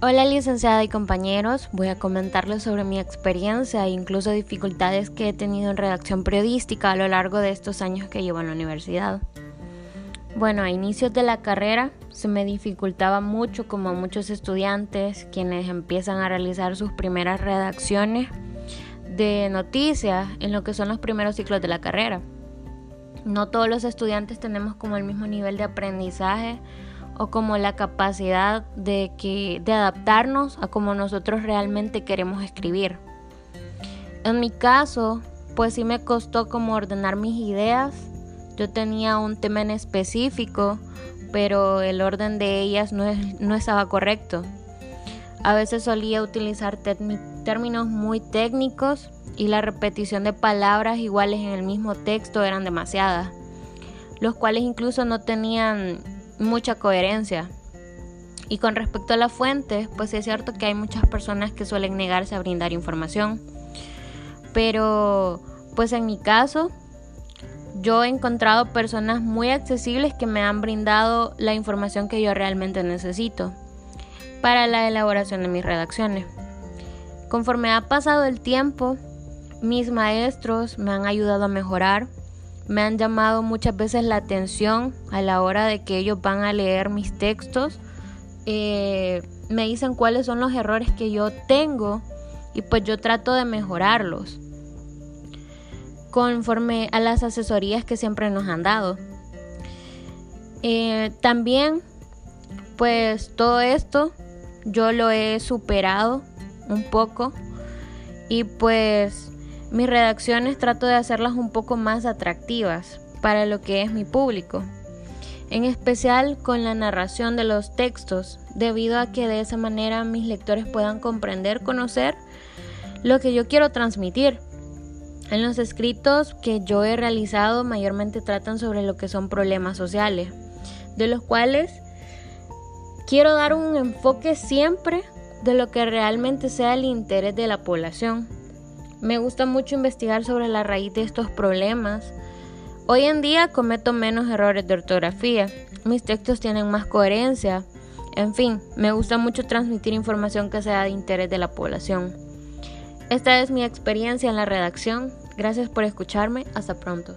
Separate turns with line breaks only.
Hola licenciada y compañeros, voy a comentarles sobre mi experiencia e incluso dificultades que he tenido en redacción periodística a lo largo de estos años que llevo en la universidad. Bueno, a inicios de la carrera se me dificultaba mucho como a muchos estudiantes quienes empiezan a realizar sus primeras redacciones de noticias en lo que son los primeros ciclos de la carrera. No todos los estudiantes tenemos como el mismo nivel de aprendizaje o como la capacidad de, que, de adaptarnos a como nosotros realmente queremos escribir. En mi caso, pues sí me costó como ordenar mis ideas. Yo tenía un tema en específico, pero el orden de ellas no, no estaba correcto. A veces solía utilizar términos muy técnicos y la repetición de palabras iguales en el mismo texto eran demasiadas, los cuales incluso no tenían mucha coherencia. Y con respecto a las fuentes, pues es cierto que hay muchas personas que suelen negarse a brindar información. Pero, pues en mi caso, yo he encontrado personas muy accesibles que me han brindado la información que yo realmente necesito para la elaboración de mis redacciones. Conforme ha pasado el tiempo, mis maestros me han ayudado a mejorar me han llamado muchas veces la atención a la hora de que ellos van a leer mis textos. Eh, me dicen cuáles son los errores que yo tengo y pues yo trato de mejorarlos conforme a las asesorías que siempre nos han dado. Eh, también pues todo esto yo lo he superado un poco y pues mis redacciones trato de hacerlas un poco más atractivas para lo que es mi público, en especial con la narración de los textos, debido a que de esa manera mis lectores puedan comprender, conocer lo que yo quiero transmitir. En los escritos que yo he realizado mayormente tratan sobre lo que son problemas sociales, de los cuales quiero dar un enfoque siempre de lo que realmente sea el interés de la población me gusta mucho investigar sobre la raíz de estos problemas. Hoy en día cometo menos errores de ortografía, mis textos tienen más coherencia, en fin, me gusta mucho transmitir información que sea de interés de la población. Esta es mi experiencia en la redacción, gracias por escucharme, hasta pronto.